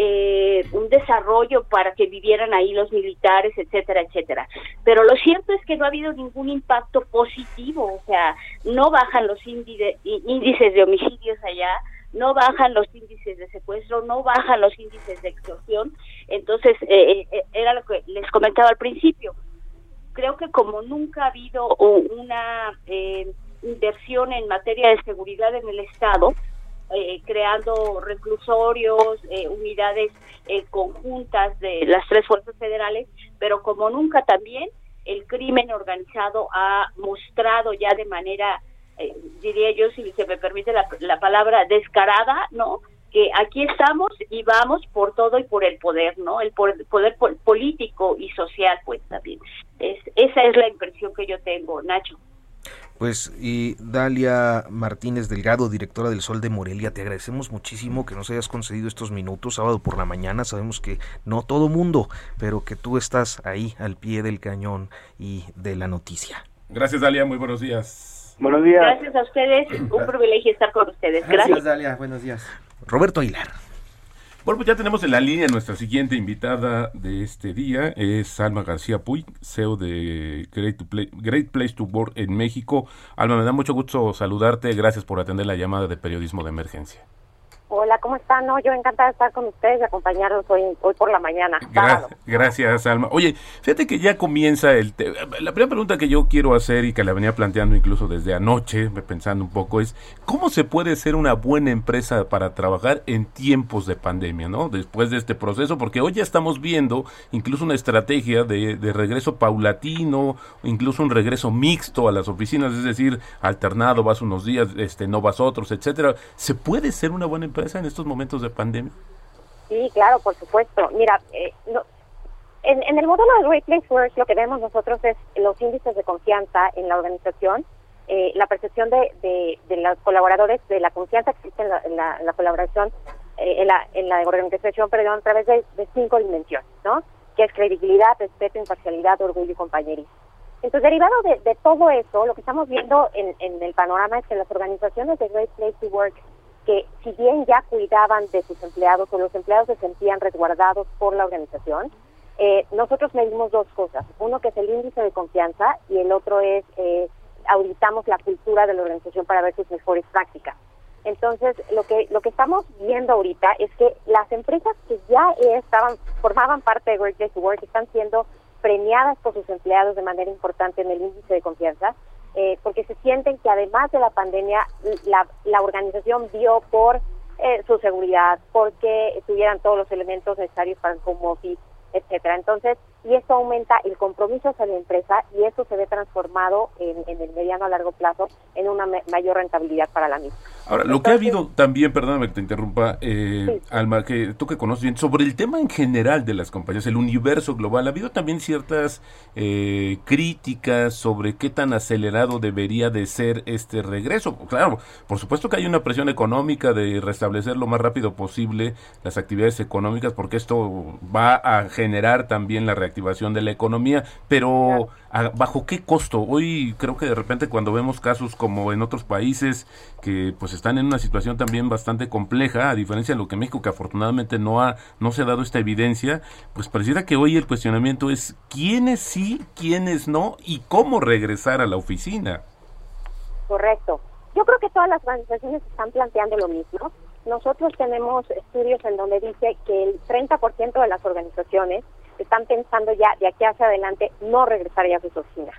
[SPEAKER 8] eh, un desarrollo para que vivieran ahí los militares, etcétera, etcétera. Pero lo cierto es que no ha habido ningún impacto positivo, o sea, no bajan los índices de homicidios allá, no bajan los índices de secuestro, no bajan los índices de extorsión. Entonces, eh, eh, era lo que les comentaba al principio. Creo que como nunca ha habido una inversión en materia de seguridad en el Estado, eh, creando reclusorios, eh, unidades eh, conjuntas de las tres fuerzas federales, pero como nunca también el crimen organizado ha mostrado ya de manera, diría yo, si se me permite la, la, palabra, descarada, ¿no? Que aquí estamos y vamos por todo y por el poder, ¿no? El poder, poder político y social, pues también. Es, esa es la impresión que yo tengo, Nacho.
[SPEAKER 1] Pues y Dalia Martínez Delgado, directora del Sol de Morelia, te agradecemos muchísimo que nos hayas concedido estos minutos sábado por la mañana. Sabemos que no todo mundo, pero que tú estás ahí al pie del cañón y de la noticia.
[SPEAKER 3] Gracias Dalia, muy buenos días.
[SPEAKER 4] Buenos días.
[SPEAKER 8] Gracias a ustedes, un privilegio estar con ustedes. Gracias, Gracias
[SPEAKER 2] Dalia, buenos días.
[SPEAKER 1] Roberto Aguilar.
[SPEAKER 3] Bueno, pues ya tenemos en la línea nuestra siguiente invitada de este día, es Alma García Puy, CEO de Great, Place to Work en México. Alma, me da mucho gusto saludarte, gracias por atender la llamada de periodismo de emergencia.
[SPEAKER 9] Hola, ¿cómo están? No, yo encantada de estar con ustedes y acompañarlos hoy, hoy por la mañana.
[SPEAKER 3] gracias, Alma. Oye, fíjate que ya comienza el... La primera pregunta que yo quiero hacer y que la venía planteando incluso desde anoche, pensando un poco, es ¿cómo se puede ser una buena empresa para trabajar en tiempos de pandemia, ¿no? Después de este proceso, porque hoy ya estamos viendo incluso una estrategia de, de regreso paulatino, incluso un regreso mixto a las oficinas, es decir, alternado, vas unos días, este, no vas otros, etcétera. ¿Se puede ser una buena empresa? En estos momentos de pandemia?
[SPEAKER 9] Sí, claro, por supuesto. Mira, eh, en, el modelo de Great Place Work lo que vemos nosotros es los índices de confianza en la organización, eh, la percepción de, de, los colaboradores, de la confianza que existe en la, colaboración, eh, en, la, organización, perdón, a través de, cinco dimensiones, ¿no? Que es credibilidad, respeto, imparcialidad, orgullo y compañerismo. Entonces, derivado de, todo eso, lo que estamos viendo en, en el panorama es que las organizaciones de Great Place to Work que si bien ya cuidaban de sus empleados o los empleados se sentían resguardados por la organización, eh, nosotros medimos dos cosas. Uno que es el índice de confianza y el otro es eh, auditamos la cultura de la organización para ver sus mejores prácticas. Entonces, lo que lo que estamos viendo ahorita es que las empresas que ya estaban formaban parte de Great Place to Work están siendo premiadas por sus empleados de manera importante en el índice de confianza eh, porque se sienten que además de la pandemia, la, la organización vio por eh, su seguridad, porque tuvieran todos los elementos necesarios para el home office, etcétera. Entonces, y esto aumenta el compromiso hacia la empresa y eso se ve transformado en, el mediano a largo plazo en una mayor rentabilidad para la misma.
[SPEAKER 3] Ahora, lo que ha habido también, perdóname que te interrumpa, eh, Alma, que tú que conoces bien, sobre el tema en general de las compañías, el universo global, ha habido también ciertas eh, críticas sobre qué tan acelerado debería de ser este regreso. Claro, por supuesto que hay una presión económica de restablecer lo más rápido posible las actividades económicas, porque esto va a generar también la reactivación activación de la economía, pero ¿bajo qué costo? Hoy creo que de repente cuando vemos casos como en otros países que pues están en una situación también bastante compleja, a diferencia de lo que México que afortunadamente no ha no se ha dado esta evidencia, pues pareciera que hoy el cuestionamiento es quiénes sí, quiénes no y cómo regresar a la oficina.
[SPEAKER 9] Correcto. Yo creo que todas las organizaciones están planteando lo mismo. Nosotros tenemos estudios en donde dice que el 30% de las organizaciones están pensando ya de aquí hacia adelante no regresar ya a sus oficinas,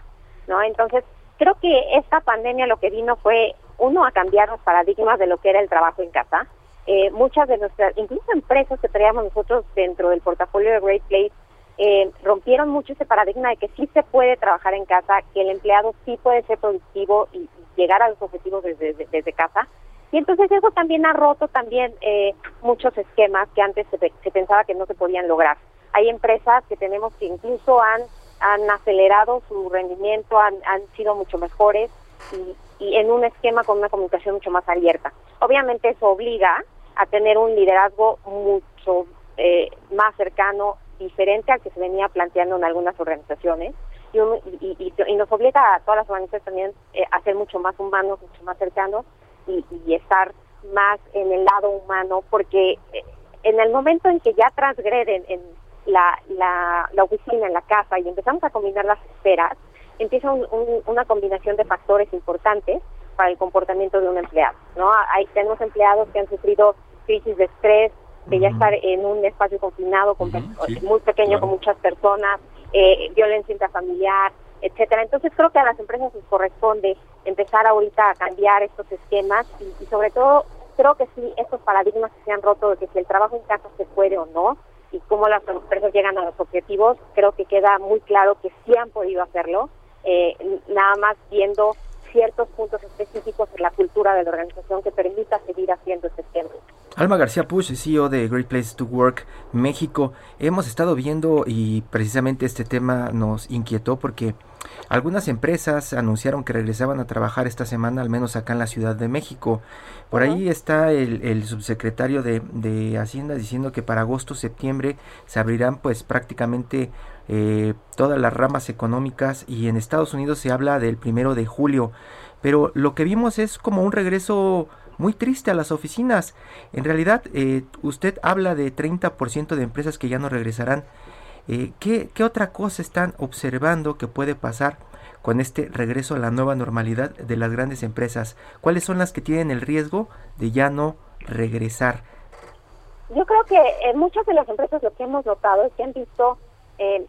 [SPEAKER 9] ¿no? Entonces, creo que esta pandemia lo que vino fue, uno, a cambiar los paradigmas de lo que era el trabajo en casa. Eh, muchas de nuestras, incluso empresas que traíamos nosotros dentro del portafolio de Great Place, eh, rompieron mucho ese paradigma de que sí se puede trabajar en casa, que el empleado sí puede ser productivo y, llegar a los objetivos desde, desde, casa. Y entonces eso también ha roto también eh, muchos esquemas que antes se, se, pensaba que no se podían lograr. Hay empresas que tenemos que incluso han, han acelerado su rendimiento, han, han sido mucho mejores y, y en un esquema con una comunicación mucho más abierta. Obviamente eso obliga a tener un liderazgo mucho eh, más cercano diferente al que se venía planteando en algunas organizaciones y, y, nos obliga a todas las organizaciones también eh, a ser mucho más humanos, mucho más cercanos y, estar más en el lado humano, porque eh, en el momento en que ya transgreden en la, la, la, oficina, en la casa y empezamos a combinar las esferas, empieza una combinación de factores importantes para el comportamiento de un empleado. ¿no? Hay, tenemos empleados que han sufrido crisis de estrés, de ya estar en un espacio confinado con muy pequeño con muchas personas, eh, violencia intrafamiliar, etcétera. Entonces creo que a las empresas les corresponde empezar ahorita a cambiar estos esquemas y, sobre todo creo que sí estos paradigmas que se han roto de que si el trabajo en casa se puede o no y cómo las empresas llegan a los objetivos, creo que queda muy claro que sí han podido hacerlo, eh, nada más viendo ciertos puntos específicos en la cultura de la organización que permita seguir haciendo este esquema.
[SPEAKER 2] Alma García Push, CEO de Great Place to Work México. Hemos estado viendo y precisamente este tema nos inquietó porque algunas empresas anunciaron que regresaban a trabajar esta semana, al menos acá en la Ciudad de México. Por ahí está el, subsecretario de, de, Hacienda diciendo que para agosto, septiembre se abrirán pues prácticamente eh, todas las ramas económicas y en Estados Unidos se habla del primero de julio. Pero lo que vimos es como un regreso muy triste a las oficinas. En realidad, eh, usted habla de 30% de empresas que ya no regresarán. Eh, ¿qué, ¿Qué otra cosa están observando que puede pasar con este regreso a la nueva normalidad de las grandes empresas? ¿Cuáles son las que tienen el riesgo de ya no regresar?
[SPEAKER 9] Yo creo que en muchas de las empresas lo que hemos notado es que han visto eh,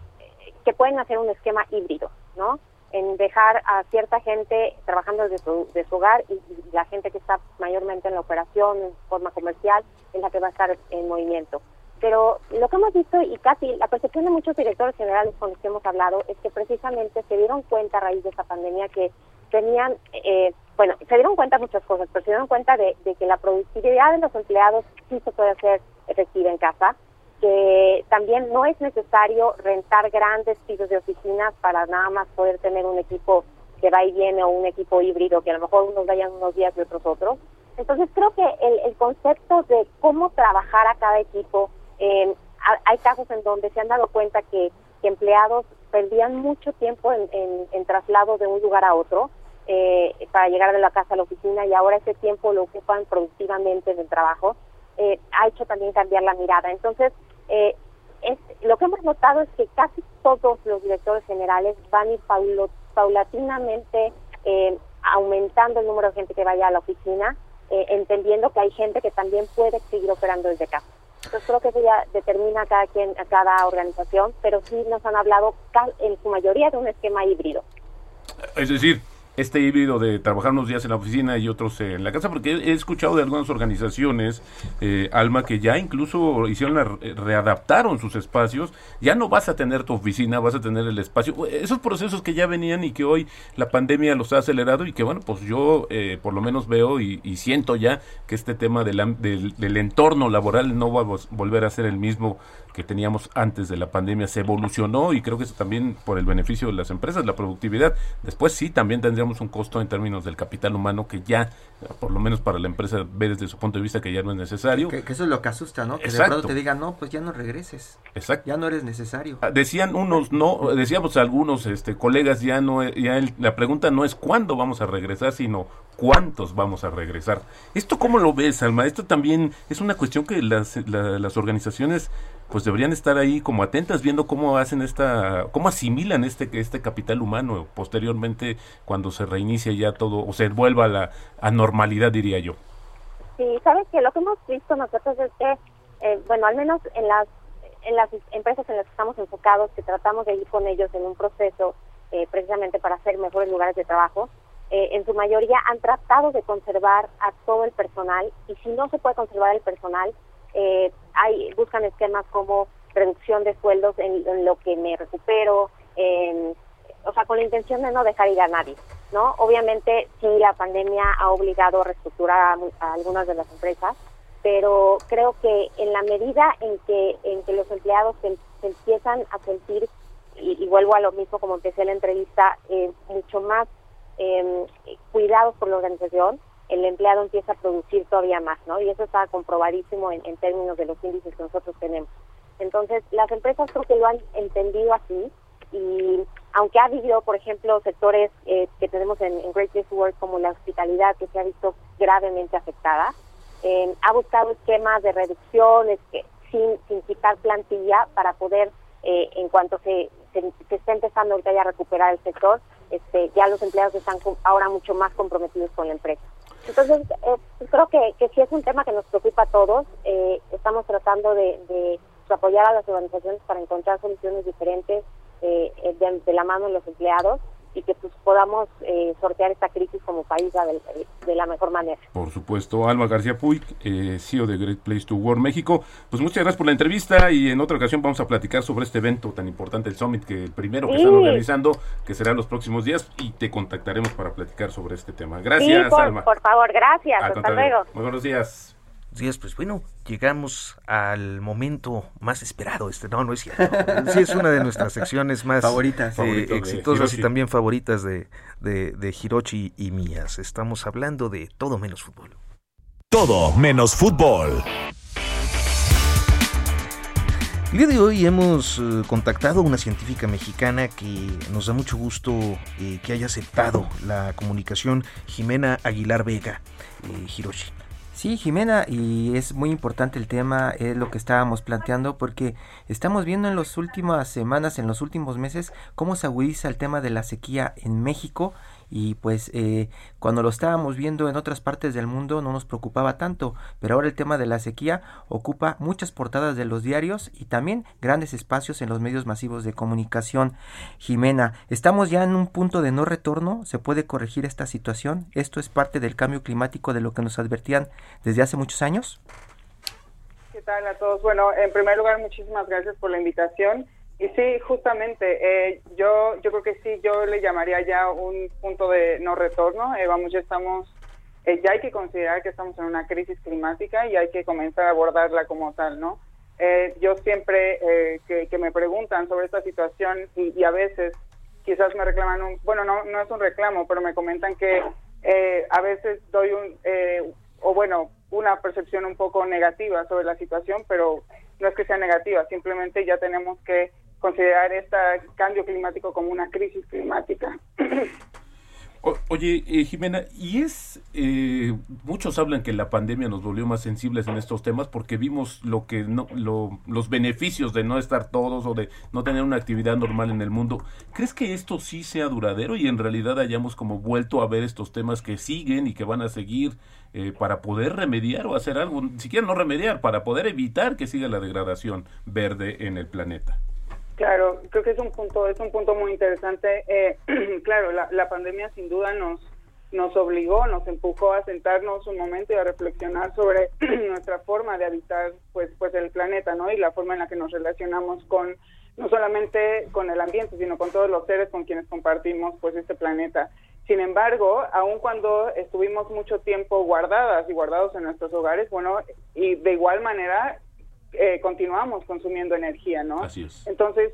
[SPEAKER 9] que pueden hacer un esquema híbrido, ¿no? En dejar a cierta gente trabajando desde su, de su hogar y, la gente que está mayormente en la operación en forma comercial es la que va a estar en movimiento. Pero lo que hemos visto, y casi la percepción de muchos directores generales con los que hemos hablado, es que precisamente se dieron cuenta a raíz de esta pandemia que tenían, eh, bueno, se dieron cuenta muchas cosas, pero se dieron cuenta de, de que la productividad de los empleados sí se puede hacer efectiva en casa, que también no es necesario rentar grandes pisos de oficinas para nada más poder tener un equipo que va y viene o un equipo híbrido que a lo mejor unos vayan unos días y otros otros. Entonces creo que el, concepto de cómo trabajar a cada equipo, eh, hay casos en donde se han dado cuenta que, empleados perdían mucho tiempo en, en, traslado de un lugar a otro eh, para llegar de la casa a la oficina y ahora ese tiempo lo ocupan productivamente en el trabajo. Eh, ha hecho también cambiar la mirada. Entonces, eh, lo que hemos notado es que casi todos los directores generales van a ir paulatinamente eh, aumentando el número de gente que vaya a la oficina, eh, entendiendo que hay gente que también puede seguir operando desde casa. Entonces creo que eso ya determina a cada quien, a cada organización, pero sí nos han hablado en su mayoría de un esquema híbrido.
[SPEAKER 3] Es decir, este híbrido de trabajar unos días en la oficina y otros en la casa, porque he, escuchado de algunas organizaciones, eh, Alma, que ya incluso hicieron readaptaron sus espacios, ya no vas a tener tu oficina, vas a tener el espacio, esos procesos que ya venían y que hoy la pandemia los ha acelerado y que bueno, pues yo eh, por lo menos veo y, siento ya que este tema del, del entorno laboral no va a volver a ser el mismo que teníamos antes de la pandemia se evolucionó y creo que eso también por el beneficio de las empresas, la productividad. Después sí, también tendríamos un costo en términos del capital humano que ya, por lo menos para la empresa, ve desde su punto de vista que ya no es necesario.
[SPEAKER 2] Que, eso es lo que asusta, ¿no? Que de pronto te digan, no, pues ya no regreses.
[SPEAKER 3] Exacto.
[SPEAKER 2] Ya no eres necesario.
[SPEAKER 3] Ah, decían unos, no, decíamos algunos este, colegas, ya no, ya la pregunta no es cuándo vamos a regresar, sino cuántos vamos a regresar. ¿Esto cómo lo ves, Alma? Esto también es una cuestión que las, las organizaciones pues deberían estar ahí como atentas viendo cómo hacen esta, cómo asimilan este, este capital humano posteriormente cuando se reinicia ya todo o se vuelva a la anormalidad, diría yo.
[SPEAKER 9] Sí, sabes que lo que hemos visto nosotros es que, eh, bueno, al menos en las en las empresas en las que estamos enfocados, que tratamos de ir con ellos en un proceso eh, precisamente para hacer mejores lugares de trabajo, eh, en su mayoría han tratado de conservar a todo el personal y si no se puede conservar el personal, eh, hay buscan esquemas como reducción de sueldos en, lo que me recupero, o sea, con la intención de no dejar ir a nadie, ¿no? Obviamente, sí, la pandemia ha obligado a reestructurar a, algunas de las empresas, pero creo que en la medida en que en que los empleados se, empiezan a sentir y, vuelvo a lo mismo como empecé la entrevista eh, mucho más eh, cuidados por la organización el empleado empieza a producir todavía más no y eso está comprobadísimo en, en términos de los índices que nosotros tenemos entonces las empresas creo que lo han entendido así y aunque ha habido, por ejemplo, sectores eh, que tenemos en, Great Place como la hospitalidad que se ha visto gravemente afectada, eh, ha buscado esquemas de reducciones sin, sin quitar plantilla para poder, eh, en cuanto se, se, esté empezando ahorita ya a recuperar el sector, este, ya los empleados están ahora mucho más comprometidos con la empresa. Entonces, pues creo que, que sí es un tema que nos preocupa a todos. estamos tratando de, de apoyar a las organizaciones para encontrar soluciones diferentes eh, de, la mano de los empleados y que pues podamos eh, sortear esta crisis como país de, la mejor manera.
[SPEAKER 3] Por supuesto, Alma García Puig, eh, CEO de Great Place to Work México. Pues muchas gracias por la entrevista y en otra ocasión vamos a platicar sobre este evento tan importante, el Summit, que el primero que están organizando, que será en los próximos días y te contactaremos para platicar sobre este tema. Gracias,
[SPEAKER 9] por,
[SPEAKER 3] Alma.
[SPEAKER 9] Por favor, gracias. Hasta luego.
[SPEAKER 3] Muy buenos días
[SPEAKER 1] días, pues bueno, llegamos al momento más esperado. Este, no, no es cierto. [LAUGHS] Sí, es una de nuestras secciones más
[SPEAKER 2] favoritas,
[SPEAKER 1] eh, exitosas y también favoritas de, de, de Hirochi y mías. Estamos hablando de todo menos fútbol.
[SPEAKER 5] Todo menos fútbol.
[SPEAKER 1] El día de hoy hemos eh, contactado a una científica mexicana que nos da mucho gusto eh, que haya aceptado la comunicación, Jimena Aguilar Vega, Hiroshi.
[SPEAKER 2] Sí, Jimena, y es muy importante el tema, es lo que estábamos planteando, porque estamos viendo en las últimas semanas, en los últimos meses, cómo se agudiza el tema de la sequía en México y pues eh, cuando lo estábamos viendo en otras partes del mundo no nos preocupaba tanto, pero ahora el tema de la sequía ocupa muchas portadas de los diarios y también grandes espacios en los medios masivos de comunicación. Jimena, ¿estamos ya en un punto de no retorno? ¿Se puede corregir esta situación? ¿Esto es parte del cambio climático de lo que nos advertían desde hace muchos años?
[SPEAKER 10] ¿Qué tal a todos? Bueno, en primer lugar, muchísimas gracias por la invitación. Y sí, justamente, eh, yo, yo creo que sí, yo le llamaría ya un punto de no retorno. Eh, vamos, ya estamos, eh, ya hay que considerar que estamos en una crisis climática y hay que comenzar a abordarla como tal, ¿no? yo siempre que, me preguntan sobre esta situación y, a veces quizás me reclaman un, bueno, no, no es un reclamo, pero me comentan que a veces doy un, o bueno, una percepción un poco negativa sobre la situación, pero no es que sea negativa, simplemente ya tenemos que considerar este cambio climático como una crisis climática. [CLEARS THROAT]
[SPEAKER 3] oye, eh, Jimena, y es, eh, muchos hablan que la pandemia nos volvió más sensibles en estos temas porque vimos lo que no, los beneficios de no estar todos o de no tener una actividad normal en el mundo. ¿Crees que esto sí sea duradero y en realidad hayamos como vuelto a ver estos temas que siguen y que van a seguir eh, para poder remediar o hacer algo, siquiera no remediar, para poder evitar que siga la degradación verde en el planeta?
[SPEAKER 10] Claro, creo que es un punto, es un punto muy interesante. Eh, [CLEARS THROAT] claro, la, la, pandemia sin duda nos nos obligó, nos empujó a sentarnos un momento y a reflexionar sobre [CLEARS THROAT] nuestra forma de habitar, pues, pues el planeta, ¿no? Y la forma en la que nos relacionamos con no solamente con el ambiente, sino con todos los seres con quienes compartimos, pues, este planeta. Sin embargo, aun cuando estuvimos mucho tiempo guardadas y guardados en nuestros hogares, bueno, y de igual manera eh, continuamos consumiendo energía, ¿no?
[SPEAKER 3] Así es.
[SPEAKER 10] Entonces,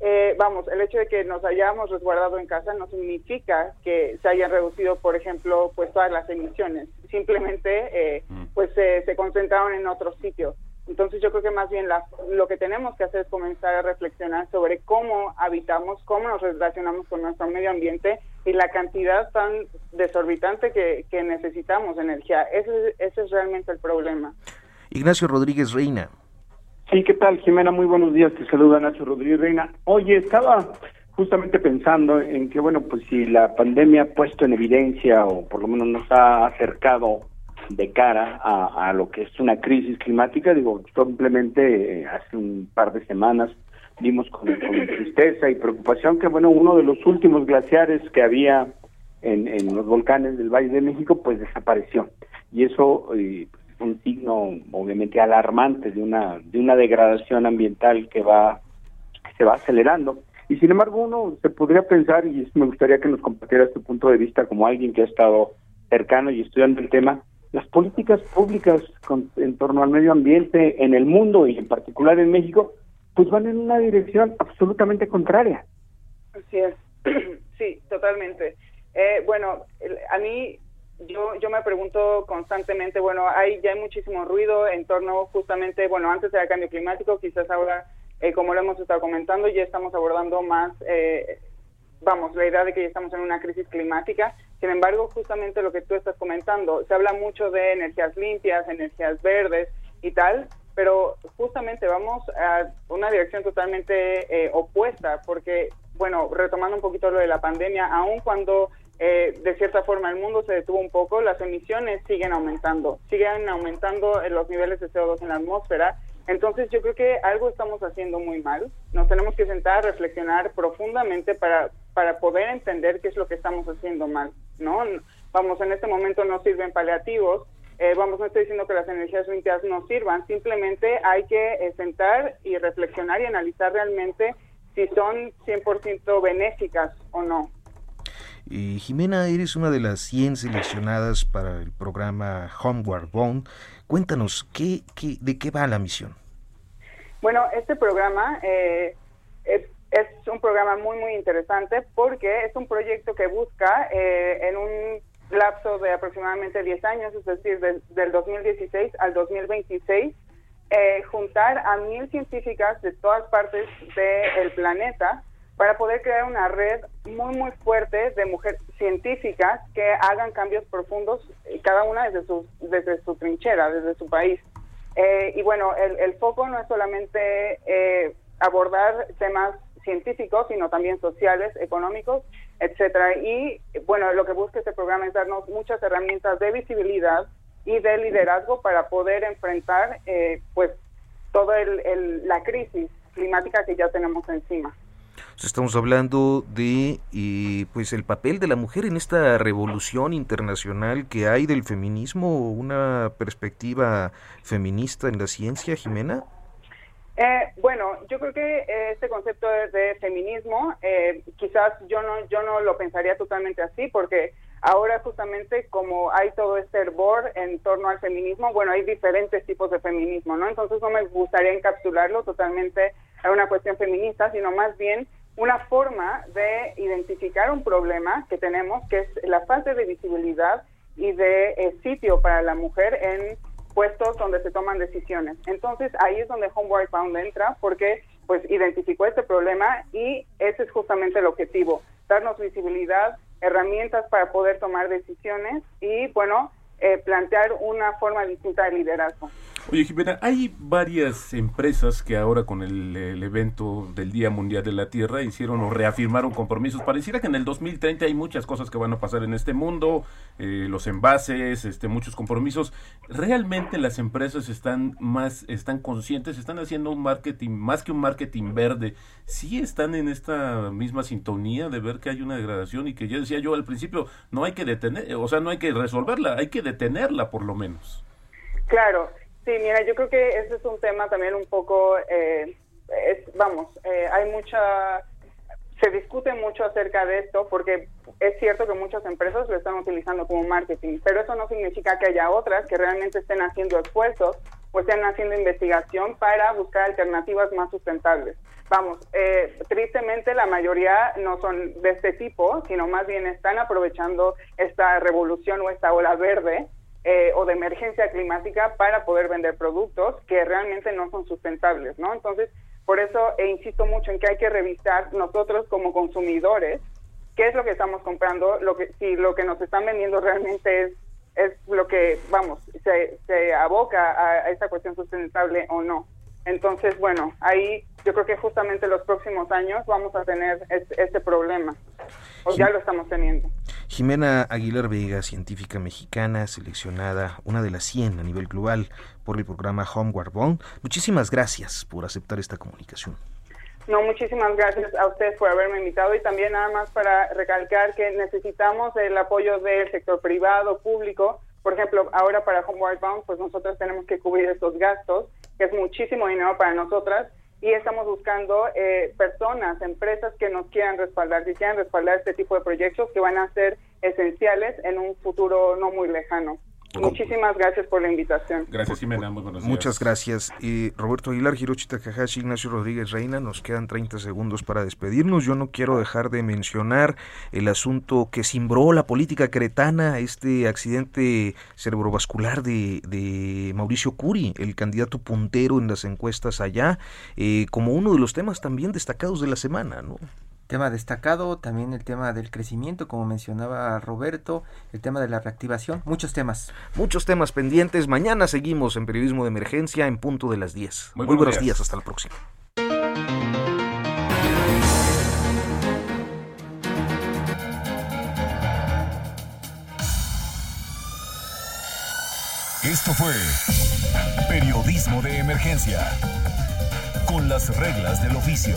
[SPEAKER 10] eh, vamos, el hecho de que nos hayamos resguardado en casa no significa que se hayan reducido, por ejemplo, pues todas las emisiones. Simplemente, eh, mm. pues se concentraron en otros sitios. Entonces yo creo que más bien lo que tenemos que hacer es comenzar a reflexionar sobre cómo habitamos, cómo nos relacionamos con nuestro medio ambiente y la cantidad tan desorbitante que, necesitamos de energía. Ese, ese es realmente el problema.
[SPEAKER 1] Ignacio Rodríguez Reina.
[SPEAKER 4] Sí, ¿qué tal, Jimena? Muy buenos días. Te saluda Nacho Rodríguez Reina. Oye, estaba justamente pensando en que, bueno, pues si la pandemia ha puesto en evidencia o por lo menos nos ha acercado de cara a, lo que es una crisis climática. Digo, simplemente eh, hace un par de semanas vimos con, tristeza y preocupación que, bueno, uno de los últimos glaciares que había en, los volcanes del Valle de México, pues desapareció. Y eso eh, un signo, obviamente, alarmante de una, de una degradación ambiental que va, que se va acelerando. Y sin embargo, uno se podría pensar, y me gustaría que nos compartiera tu punto de vista como alguien que ha estado cercano y estudiando el tema, las políticas públicas en torno al medio ambiente en el mundo y en particular en México, pues van en una dirección absolutamente contraria.
[SPEAKER 10] Así es, [CLEARS THROAT] sí, totalmente. Eh, bueno, a mí yo yo me pregunto constantemente, bueno, hay ya hay muchísimo ruido en torno justamente, bueno, antes era cambio climático, quizás ahora, eh, como lo hemos estado comentando, ya estamos abordando más, eh, vamos, la idea de que ya estamos en una crisis climática. Sin embargo, justamente lo que tú estás comentando, se habla mucho de energías limpias, energías verdes y tal, pero justamente vamos a una dirección totalmente eh, opuesta, porque, bueno, retomando un poquito lo de la pandemia, aun cuando eh, de cierta forma el mundo se detuvo un poco, las emisiones siguen aumentando, siguen aumentando los niveles de CO2 en la atmósfera. Entonces yo creo que algo estamos haciendo muy mal. Nos tenemos que sentar a reflexionar profundamente para, para poder entender qué es lo que estamos haciendo mal. ¿no? Vamos, en este momento no sirven paliativos, eh, vamos, no estoy diciendo que las energías limpias no sirvan, simplemente hay que eh, sentar y reflexionar y analizar realmente si son 100% benéficas o no.
[SPEAKER 1] Eh, Jimena, eres una de las 100 seleccionadas para el programa Homeward Bound. Cuéntanos, ¿qué, qué, ¿de qué va la misión?
[SPEAKER 10] Bueno, este programa eh, es un programa muy, muy interesante porque es un proyecto que busca eh, en un lapso de aproximadamente 10 años, es decir, del 2016 al 2026, eh, juntar a mil científicas de todas partes del planeta para poder crear una red muy, muy fuerte de mujeres científicas que hagan cambios profundos, eh, cada una desde su, desde su trinchera, desde su país. y bueno, el, el, foco no es solamente abordar temas científicos, sino también sociales, económicos, etcétera. Y bueno, lo que busca este programa es darnos muchas herramientas de visibilidad y de liderazgo para poder enfrentar, eh, pues, toda el, la crisis climática que ya tenemos encima.
[SPEAKER 1] Estamos hablando de pues el papel de la mujer en esta revolución internacional que hay del feminismo, una perspectiva feminista en la ciencia, Jimena.
[SPEAKER 10] Eh, bueno, yo creo que eh, este concepto de, feminismo, eh, quizás yo no, yo no lo pensaría totalmente así, porque ahora justamente como hay todo este hervor en torno al feminismo, bueno, hay diferentes tipos de feminismo, ¿no? Entonces no me gustaría encapsularlo totalmente a una cuestión feminista, sino más bien una forma de identificar un problema que tenemos, que es la falta de visibilidad y de sitio para la mujer en puestos donde se toman decisiones. Entonces ahí es donde Homeward Bound entra porque pues identificó este problema y ese es justamente el objetivo, darnos visibilidad, herramientas para poder tomar decisiones y bueno, eh, plantear una forma distinta de liderazgo.
[SPEAKER 3] Oye, Jimena, hay varias empresas que ahora con el, evento del Día Mundial de la Tierra hicieron o reafirmaron compromisos. Pareciera que en el 2030 hay muchas cosas que van a pasar en este mundo, eh, los envases, este, muchos compromisos. ¿Realmente las empresas están más, están conscientes, están haciendo un marketing, más que un marketing verde? ¿Sí están en esta misma sintonía de ver que hay una degradación y que ya decía yo al principio, no hay que detener, o sea, no hay que resolverla, hay que detenerla por lo menos?
[SPEAKER 10] Claro, Sí, mira, yo creo que ese es un tema también un poco, eh, es, vamos, eh, hay mucha, se discute mucho acerca de esto porque es cierto que muchas empresas lo están utilizando como marketing, pero eso no significa que haya otras que realmente estén haciendo esfuerzos o estén haciendo investigación para buscar alternativas más sustentables. Vamos, eh, tristemente la mayoría no son de este tipo, sino más bien están aprovechando esta revolución o esta ola verde eh, o de emergencia climática para poder vender productos que realmente no son sustentables, ¿no? Entonces, por eso e insisto mucho en que hay que revisar nosotros como consumidores qué es lo que estamos comprando, lo que si lo que nos están vendiendo realmente es es lo que vamos se, se aboca a, esta cuestión sustentable o no. Entonces, bueno, ahí yo creo que justamente los próximos años vamos a tener este, este problema. O ya lo estamos teniendo.
[SPEAKER 1] Jimena Aguilar Vega, científica mexicana, seleccionada una de las 100 a nivel global por el programa Homeward Bound. Muchísimas gracias por aceptar esta comunicación.
[SPEAKER 10] No, muchísimas gracias a ustedes por haberme invitado y también nada más para recalcar que necesitamos el apoyo del sector privado, público. Por ejemplo, ahora para Homeward Bound, pues nosotros tenemos que cubrir estos gastos, que es muchísimo dinero para nosotras y estamos buscando eh, personas, empresas que nos quieran respaldar, que quieran respaldar este tipo de proyectos que van a ser esenciales en un futuro no muy lejano. Muchísimas gracias por la invitación.
[SPEAKER 3] Gracias, Jimena. Muy buenos días.
[SPEAKER 1] Muchas gracias. y Roberto Aguilar, Hiroshi Takahashi, Ignacio Rodríguez Reina, nos quedan 30 segundos para despedirnos. Yo no quiero dejar de mencionar el asunto que cimbró la política cretana, este accidente cerebrovascular de, de Mauricio Curi, el candidato puntero en las encuestas allá, eh, como uno de los temas también destacados de la semana, ¿no?
[SPEAKER 2] Tema destacado, también el tema del crecimiento, como mencionaba Roberto, el tema de la reactivación, muchos temas.
[SPEAKER 1] Muchos temas pendientes. Mañana seguimos en Periodismo de Emergencia en punto de las 10.
[SPEAKER 3] Muy
[SPEAKER 1] Muy,
[SPEAKER 3] buenos
[SPEAKER 1] buenos
[SPEAKER 3] días.
[SPEAKER 1] días, hasta la próxima.
[SPEAKER 5] Esto fue Periodismo de Emergencia. Con las reglas del oficio.